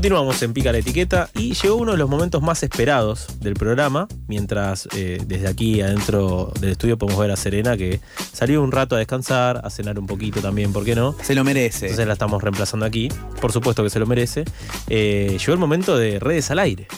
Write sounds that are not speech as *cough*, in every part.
Continuamos en Pica la Etiqueta y llegó uno de los momentos más esperados del programa, mientras eh, desde aquí adentro del estudio podemos ver a Serena que salió un rato a descansar, a cenar un poquito también, ¿por qué no? Se lo merece. Entonces la estamos reemplazando aquí, por supuesto que se lo merece. Eh, llegó el momento de redes al aire.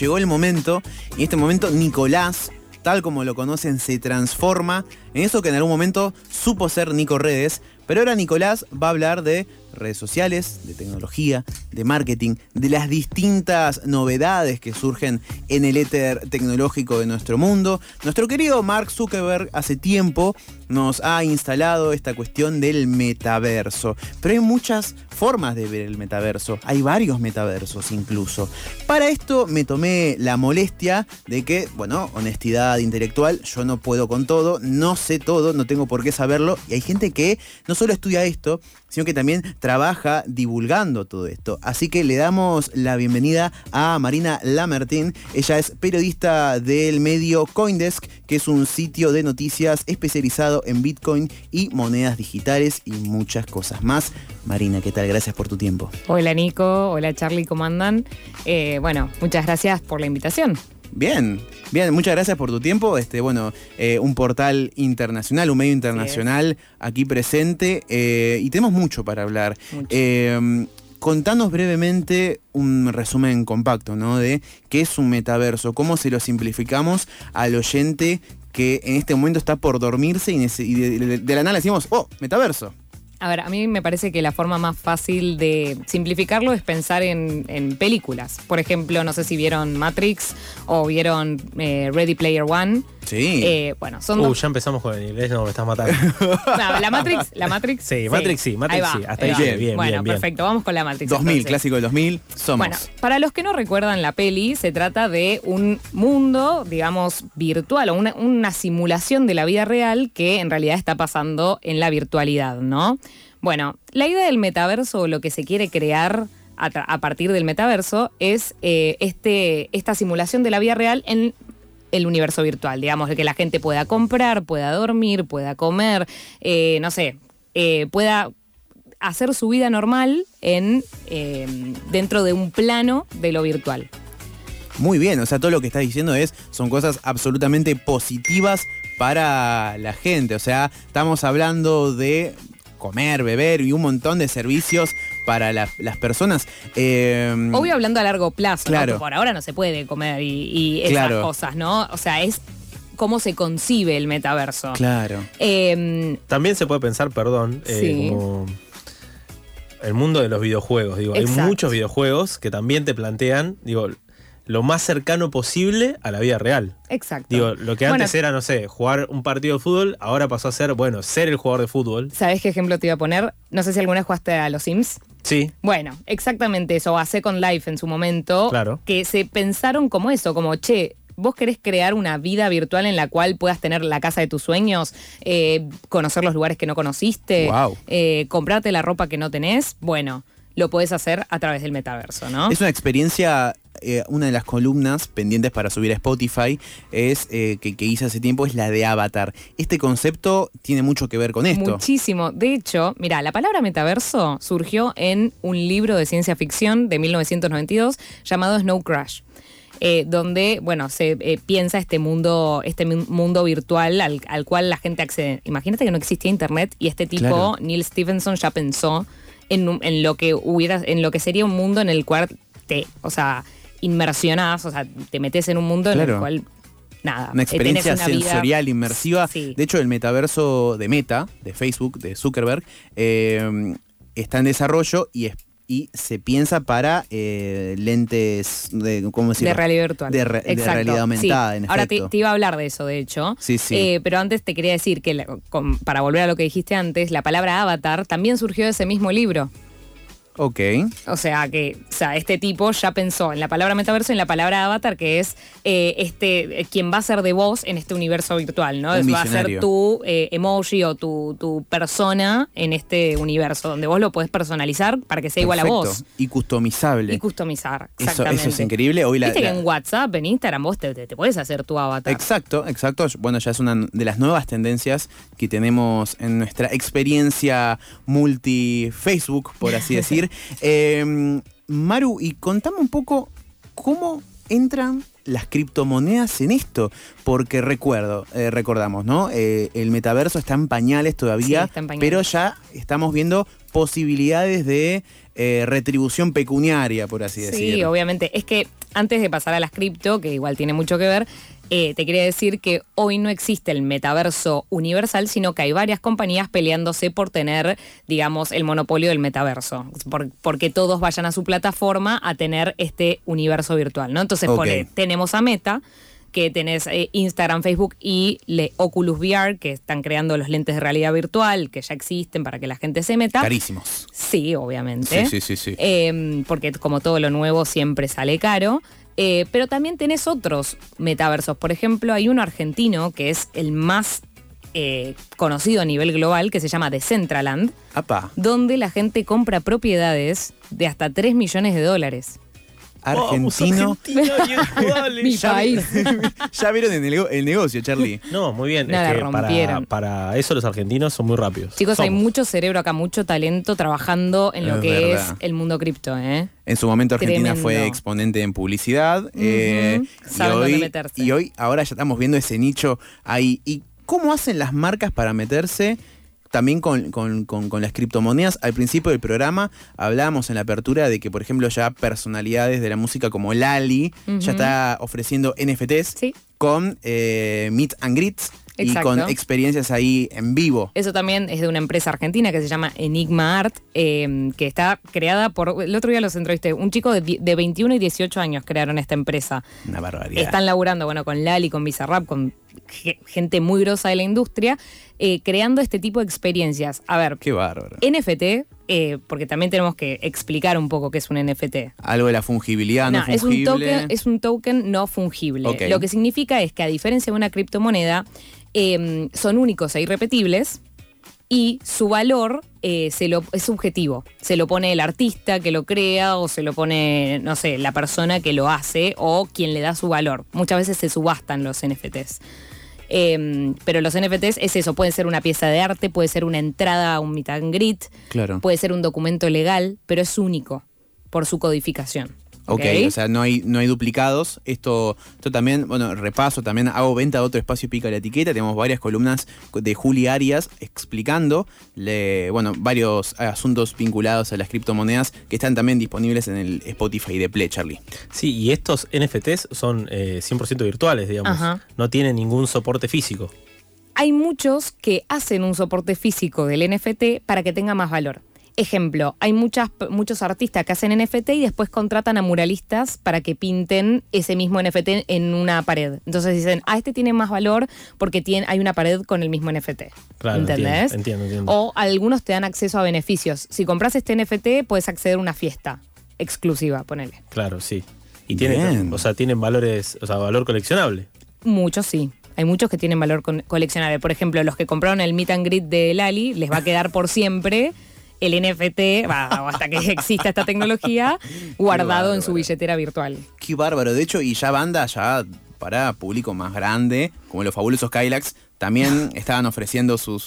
Llegó el momento, y en este momento Nicolás, tal como lo conocen, se transforma en eso que en algún momento supo ser Nico Redes, pero ahora Nicolás va a hablar de redes sociales, de tecnología, de marketing, de las distintas novedades que surgen en el éter tecnológico de nuestro mundo. Nuestro querido Mark Zuckerberg hace tiempo nos ha instalado esta cuestión del metaverso, pero hay muchas formas de ver el metaverso, hay varios metaversos incluso. Para esto me tomé la molestia de que, bueno, honestidad intelectual, yo no puedo con todo, no sé todo, no tengo por qué saberlo, y hay gente que no solo estudia esto, sino que también trabaja divulgando todo esto. Así que le damos la bienvenida a Marina Lamertín. Ella es periodista del medio Coindesk, que es un sitio de noticias especializado en Bitcoin y monedas digitales y muchas cosas más. Marina, ¿qué tal? Gracias por tu tiempo. Hola Nico, hola Charlie, ¿cómo andan? Eh, bueno, muchas gracias por la invitación. Bien, bien, muchas gracias por tu tiempo. Este, bueno, eh, un portal internacional, un medio internacional aquí presente eh, y tenemos mucho para hablar. Eh, contanos brevemente un resumen compacto, ¿no? De qué es un metaverso, cómo se lo simplificamos al oyente que en este momento está por dormirse y, de la nada le decimos, oh, metaverso. A ver, a mí me parece que la forma más fácil de simplificarlo es pensar en, películas. Por ejemplo, no sé si vieron Matrix o vieron eh, Ready Player One. Sí. Eh, bueno, son. Uh, ya empezamos con el inglés, no me estás matando. *laughs* la Matrix, la Matrix. Sí, Matrix sí, Matrix sí. Hasta ahí, bien, bien, Bueno, perfecto, vamos con la Matrix. 2000, clásico del 2000, somos. Bueno, para los que no recuerdan la peli, se trata de un mundo, digamos, virtual o una, una simulación de la vida real que en realidad está pasando en la virtualidad, ¿no? Bueno, la idea del metaverso, lo que se quiere crear a, partir del metaverso, es eh, este, esta simulación de la vida real en el universo virtual, digamos, de que la gente pueda comprar, pueda dormir, pueda comer, eh, no sé, eh, pueda hacer su vida normal en, dentro de un plano de lo virtual. Muy bien, o sea, todo lo que estás diciendo es, son cosas absolutamente positivas para la gente. O sea, estamos hablando de comer, beber y un montón de servicios para las personas. Em, Obvio hablando a largo plazo, claro. por ahora no se puede comer y, esas cosas, ¿no? O sea, es cómo se concibe el metaverso. Claro. Em, También se puede pensar, perdón, eh, como el mundo de los videojuegos. Digo, hay muchos videojuegos que también te plantean, digo, lo más cercano posible a la vida real. Exacto. Digo, lo que antes era, no sé, jugar un partido de fútbol, ahora pasó a ser, bueno, ser el jugador de fútbol. ¿Sabes qué ejemplo te iba a poner? No sé si alguna vez jugaste a los Sims. Sí. Bueno, exactamente eso, a Second Life en su momento. Claro. Que se pensaron como eso, como, che, vos querés crear una vida virtual en la cual puedas tener la casa de tus sueños, eh, conocer los lugares que no conociste, eh, comprarte la ropa que no tenés. Bueno, lo podés hacer a través del metaverso, ¿no? Es una experiencia eh, una de las columnas pendientes para subir a Spotify es eh, que, hice hace tiempo es la de Avatar. Este concepto tiene mucho que ver con esto. Muchísimo. De hecho, mira, la palabra metaverso surgió en un libro de ciencia ficción de 1992 llamado Snow Crash. Eh, donde, bueno, se piensa este mundo, este mundo virtual al, cual la gente accede. Imagínate que no existía internet y este tipo, Neil Stevenson, ya pensó en, en, lo que hubiera, en lo que sería un mundo en el cual te, o sea, inmersionás, o sea, te metes en un mundo en el cual nada. Una experiencia sensorial, inmersiva. De hecho, el metaverso de Meta, de Facebook, de Zuckerberg, eh, está en desarrollo y y se piensa para eh, lentes de, ¿cómo de realidad virtual. De, realidad aumentada, en Ahora te, iba a hablar de eso, de hecho. Sí, sí. Eh, pero antes te quería decir que, para volver a lo que dijiste antes, la palabra avatar también surgió de ese mismo libro. Ok. O sea que, o sea, este tipo ya pensó en la palabra metaverso y en la palabra avatar, que es eh, este eh, quien va a ser de vos en este universo virtual, ¿no? va a ser tu eh, emoji o tu, tu, persona en este universo, donde vos lo podés personalizar para que sea igual a vos. Y customizable. Y customizar. Exactamente. Eso, es increíble. Hoy Viste que en WhatsApp, en Instagram, vos te, te, puedes hacer tu avatar. Exacto, exacto. Bueno, ya es una de las nuevas tendencias que tenemos en nuestra experiencia multi-Facebook, por así decir. *laughs* Em, Maru, y contame un poco cómo entran las criptomonedas en esto? Porque recuerdo, eh, recordamos, ¿no? Eh, el metaverso está en pañales todavía, pero ya estamos viendo posibilidades de eh, retribución pecuniaria, por así decirlo. Sí, obviamente. Es que antes de pasar a las cripto, que igual tiene mucho que ver, te quería decir que hoy no existe el metaverso universal, sino que hay varias compañías peleándose por tener, digamos, el monopolio del metaverso, porque todos vayan a su plataforma a tener este universo virtual, ¿no? Entonces, tenemos a Meta, que tenés eh, Instagram, Facebook y le Oculus VR, que están creando los lentes de realidad virtual, que ya existen para que la gente se meta. Carísimos. Sí, obviamente. Sí, sí, sí. Em, porque como todo lo nuevo siempre sale caro. Eh, pero también tenés otros metaversos. Por ejemplo, hay uno argentino que es el más eh, conocido a nivel global, que se llama Decentraland, donde la gente compra propiedades de hasta 3 millones de dólares argentino. *laughs* Mi ya, país. *laughs* ya vieron el, negocio, Charlie. No, muy bien. para, eso los argentinos son muy rápidos. Chicos, hay mucho cerebro acá, mucho talento trabajando en lo que es el mundo cripto. ¿eh? En su momento Argentina fue exponente en publicidad. Eh, y, hoy, y hoy, ahora ya estamos viendo ese nicho ahí. ¿Y cómo hacen las marcas para meterse? También con, las criptomonedas. Al principio del programa hablábamos en la apertura de que, por ejemplo, ya personalidades de la música como Lali ya está ofreciendo NFTs con eh, Meet and Greets. Y con experiencias ahí en vivo. Eso también es de una empresa argentina que se llama Enigma Art, em, que está creada por. El otro día los entrevisté. Un chico de, de, 21 y 18 años crearon esta empresa. Una barbaridad. Están laburando, bueno, con Lali, con Bizarrap, con gente muy grosa de la industria, eh, creando este tipo de experiencias. A ver. Qué bárbaro. NFT, eh, porque también tenemos que explicar un poco qué es un NFT. Algo de la fungibilidad no, Es un token, es un token no fungible. Lo que significa es que a diferencia de una criptomoneda, em, son únicos e irrepetibles y su valor eh, se lo, es subjetivo. Se lo pone el artista que lo crea o se lo pone, no sé, la persona que lo hace o quien le da su valor. Muchas veces se subastan los NFTs. Em, pero los NFTs es eso, puede ser una pieza de arte, puede ser una entrada a un meet and greet, claro. puede ser un documento legal, pero es único por su codificación. Ok, o sea, no hay, no hay duplicados. Esto, esto también, bueno, repaso, también hago venta de otro espacio pica la etiqueta. Tenemos varias columnas de Juli Arias explicando, bueno, varios asuntos vinculados a las criptomonedas que están también disponibles en el Spotify de Play, Charlie. Sí, y estos NFTs son 100% eh, virtuales, digamos. No tienen ningún soporte físico. Hay muchos que hacen un soporte físico del NFT para que tenga más valor. Ejemplo, hay muchas, muchos artistas que hacen NFT y después contratan a muralistas para que pinten ese mismo NFT en una pared. Entonces dicen, ah, este tiene más valor porque tiene, hay una pared con el mismo NFT. Claro, ¿Entendés? Entiendo, entiendo, O algunos te dan acceso a beneficios. Si compras este NFT, puedes acceder a una fiesta exclusiva, ponele. Claro, sí. Y tienen, o sea, tienen valores, o sea, valor coleccionable. Muchos sí. Hay muchos que tienen valor coleccionable. Por ejemplo, los que compraron el meet and greet de Lali, les va a quedar por siempre el NFT, hasta que exista esta tecnología, *laughs* guardado en su billetera virtual. Qué bárbaro. De hecho, y ya banda, ya para público más grande, como los fabulosos Kylax, también *laughs* estaban ofreciendo sus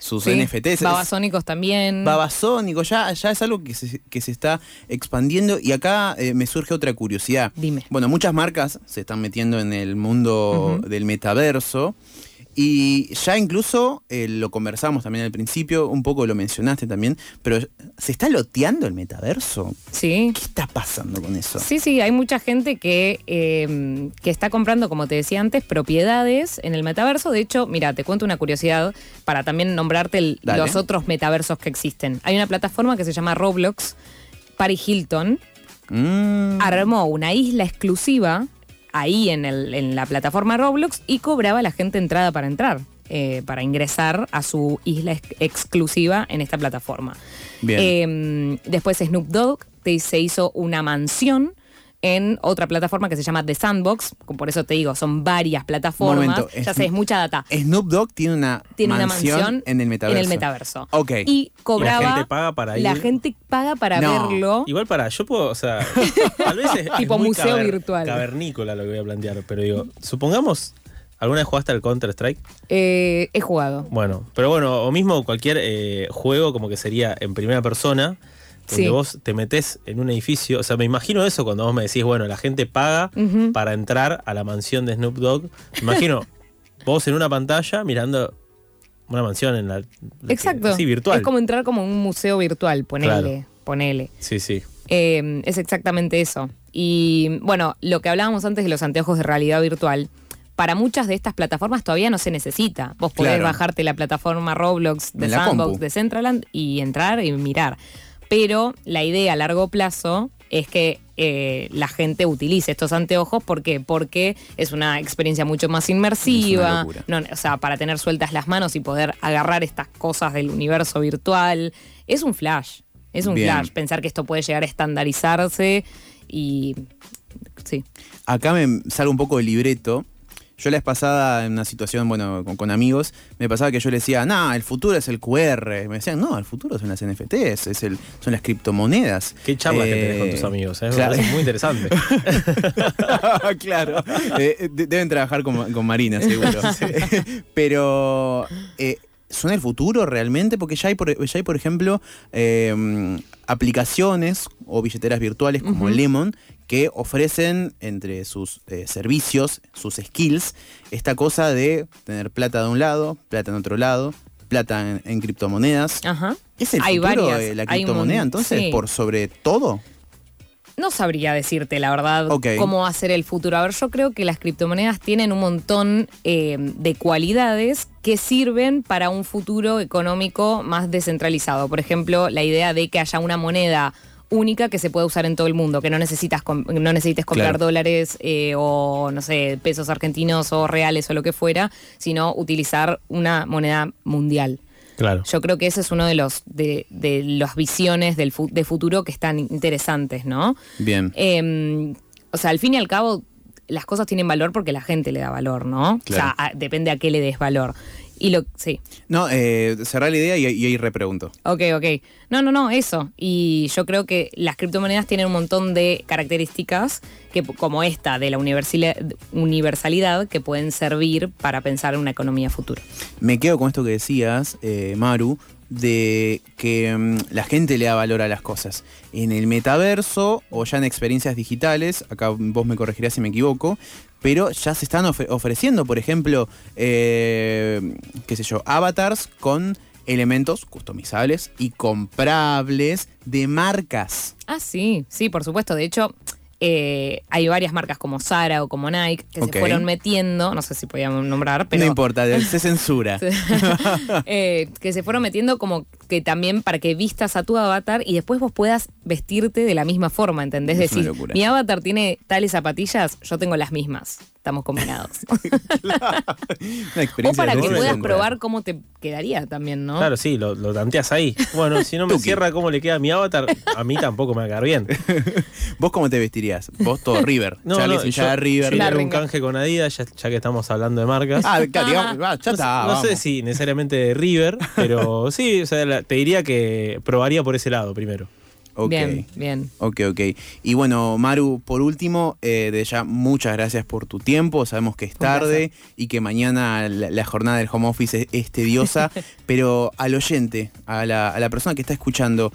NFTs. Babasónicos también. Babasónicos, ya, ya es algo que se, que se está expandiendo. Y acá eh, me surge otra curiosidad. Dime. Bueno, muchas marcas se están metiendo en el mundo del metaverso. Y ya incluso eh, lo conversamos también al principio, un poco lo mencionaste también, pero ¿se está loteando el metaverso? Sí. ¿Qué está pasando con eso? Sí, sí, hay mucha gente que, em, que está comprando, como te decía antes, propiedades en el metaverso. De hecho, mira, te cuento una curiosidad para también nombrarte los otros metaversos que existen. Hay una plataforma que se llama Roblox, Paris Hilton. Mm. Armó una isla exclusiva ahí en, el, en la plataforma Roblox y cobraba a la gente entrada para entrar. Eh, para ingresar a su isla exclusiva en esta plataforma. Bien. Em, después Snoop Dogg se hizo una mansión en otra plataforma que se llama The Sandbox. Por eso te digo, son varias plataformas. ya sé, es mucha data. Snoop Dogg tiene una, tiene mansión, una mansión en el metaverso. En el metaverso. Ok. Y cobraba. la gente paga para ir. La gente paga para verlo. Igual para, yo puedo, o sea, *laughs* tal vez es, tipo museo virtual. Cavernícola lo que voy a plantear, pero digo, supongamos ¿Alguna vez jugaste al Counter-Strike? Eh, he jugado. Bueno, pero bueno, o mismo cualquier eh, juego como que sería en primera persona, donde vos te metés en un edificio. O sea, me imagino eso cuando vos me decís, bueno, la gente paga para entrar a la mansión de Snoop Dogg. Me imagino *laughs* vos en una pantalla mirando una mansión en la. Exacto. Sí, virtual. Es como entrar como un museo virtual, ponele. Ponele. Sí, sí. Eh, es exactamente eso. Y bueno, lo que hablábamos antes de los anteojos de realidad virtual para muchas de estas plataformas todavía no se necesita. Vos podés bajarte la plataforma Roblox de Sandbox de Centraland y entrar y mirar. Pero la idea a largo plazo es que eh, la gente utilice estos anteojos. ¿Por qué? Porque es una experiencia mucho más inmersiva. o sea, para tener sueltas las manos y poder agarrar estas cosas del universo virtual. Es un flash. Es un flash. Pensar que esto puede llegar a estandarizarse y. Sí. Acá me salgo un poco del libreto yo la vez pasada, en una situación, bueno, con, amigos, me pasaba que yo le decía, no, el futuro es el QR. Me decían, no, el futuro son las NFTs, es el, son las criptomonedas. Qué charlas que tenés con tus eh, amigos, ¿eh? es muy interesante. *laughs* claro, eh, deben trabajar con, Marina, seguro. *laughs* Pero... ¿Son el futuro realmente? Porque ya hay, por, ya hay, por ejemplo, aplicaciones o billeteras virtuales como Lemon que ofrecen entre sus eh, servicios, sus skills, esta cosa de tener plata de un lado, plata en otro lado, plata en, criptomonedas. Ajá. ¿Es el futuro de la criptomoneda entonces por sobre todo? No sabría decirte, la verdad, cómo hacer el futuro. A ver, yo creo que las criptomonedas tienen un montón eh, de cualidades que sirven para un futuro económico más descentralizado. Por ejemplo, la idea de que haya una moneda única que se puede usar en todo el mundo, que no necesitas no necesites comprar dólares eh, o no sé, pesos argentinos o reales o lo que fuera, sino utilizar una moneda mundial. Claro. Yo creo que ese es uno de los de, las visiones del de futuro que están interesantes, ¿no? Bien. Em, o sea, al fin y al cabo, las cosas tienen valor porque la gente le da valor, ¿no? O sea, depende a qué le des valor. Y lo, sí. No, eh, cerrar la idea y, ahí repregunto. Ok, ok. No, no, no, eso. Y yo creo que las criptomonedas tienen un montón de características que, como esta de la universalidad que pueden servir para pensar en una economía futura. Me quedo con esto que decías, eh, Maru, de que mm, la gente le da valor a las cosas. En el metaverso o ya en experiencias digitales, acá vos me corregirás si me equivoco, pero ya se están ofreciendo, por ejemplo, eh, qué sé yo, avatars con elementos customizables y comprables de marcas. Ah, sí, sí, por supuesto. De hecho, eh, hay varias marcas como Zara o como Nike que se fueron metiendo, no sé si podíamos nombrar, pero... No importa, se censura. *laughs* Eh, que se fueron metiendo como que también para que vistas a tu avatar y después vos puedas vestirte de la misma forma, ¿entendés? Es decir, mi avatar tiene tales zapatillas, yo tengo las mismas estamos combinados. *laughs* o para que puedas probar cómo te quedaría también, ¿no? Claro, sí, lo, tanteas ahí. Bueno, si no me cierra cómo le queda a mi avatar, a mí tampoco me va a quedar bien. *laughs* ¿Vos cómo te vestirías? Vos todo River. *laughs* No, Charlie no, yo, River. Yo un canje con Adidas, ya, que estamos hablando de marcas. Ah, digamos, ya está. No, sé si necesariamente de River, pero sí, o sea, te diría que probaría por ese lado primero. Bien, bien. Ok, ok. Y bueno, Maru, por último, eh, de ya muchas gracias por tu tiempo. Sabemos que es tarde y que mañana la, jornada del home office es, tediosa, *laughs* pero al oyente, a la, persona que está escuchando,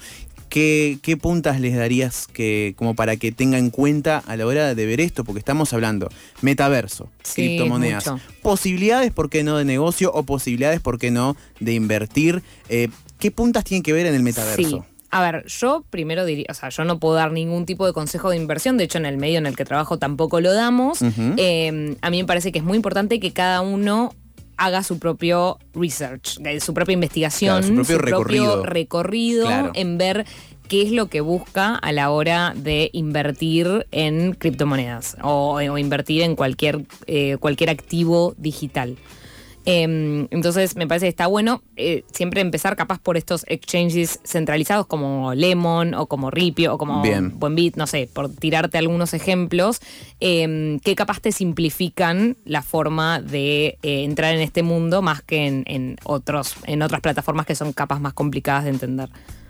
¿Qué, ¿qué, puntas les darías que, como para que tenga en cuenta a la hora de ver esto? Porque estamos hablando metaverso, criptomonedas, posibilidades, ¿por qué no?, de negocio o posibilidades, ¿por qué no?, de invertir. Eh, ¿Qué puntas tienen que ver en el metaverso? A ver, yo primero diría, o sea, yo no puedo dar ningún tipo de consejo de inversión, de hecho en el medio en el que trabajo tampoco lo damos. Em, a mí me parece que es muy importante que cada uno haga su propio research, su propia investigación, su propio recorrido, en ver qué es lo que busca a la hora de invertir en criptomonedas o, invertir en cualquier, eh, cualquier activo digital. Em, entonces me parece que está bueno eh, siempre empezar capaz por estos exchanges centralizados como Lemon o como Ripio o como Buenbit, no sé, por tirarte algunos ejemplos, em, que capaz te simplifican la forma de eh, entrar en este mundo más que en, otros, en otras plataformas que son capaz más complicadas de entender.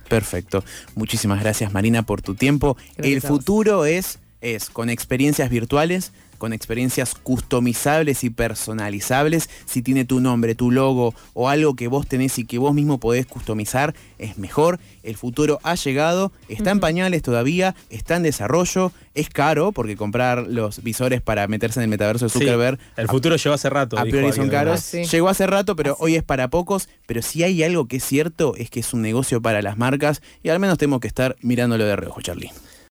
Perfecto. Muchísimas gracias Marina por tu tiempo. El futuro es, es con experiencias virtuales con experiencias customizables y personalizables. Si tiene tu nombre, tu logo o algo que vos tenés y que vos mismo podés customizar, es mejor. El futuro ha llegado, está en pañales todavía, está en desarrollo, es caro porque comprar los visores para meterse en el metaverso de Zuckerberg. el futuro llegó hace rato. A priori son caros. Llegó hace rato, pero hoy es para pocos. Pero si hay algo que es cierto, es que es un negocio para las marcas y al menos tenemos que estar mirándolo de reojo, Charlie.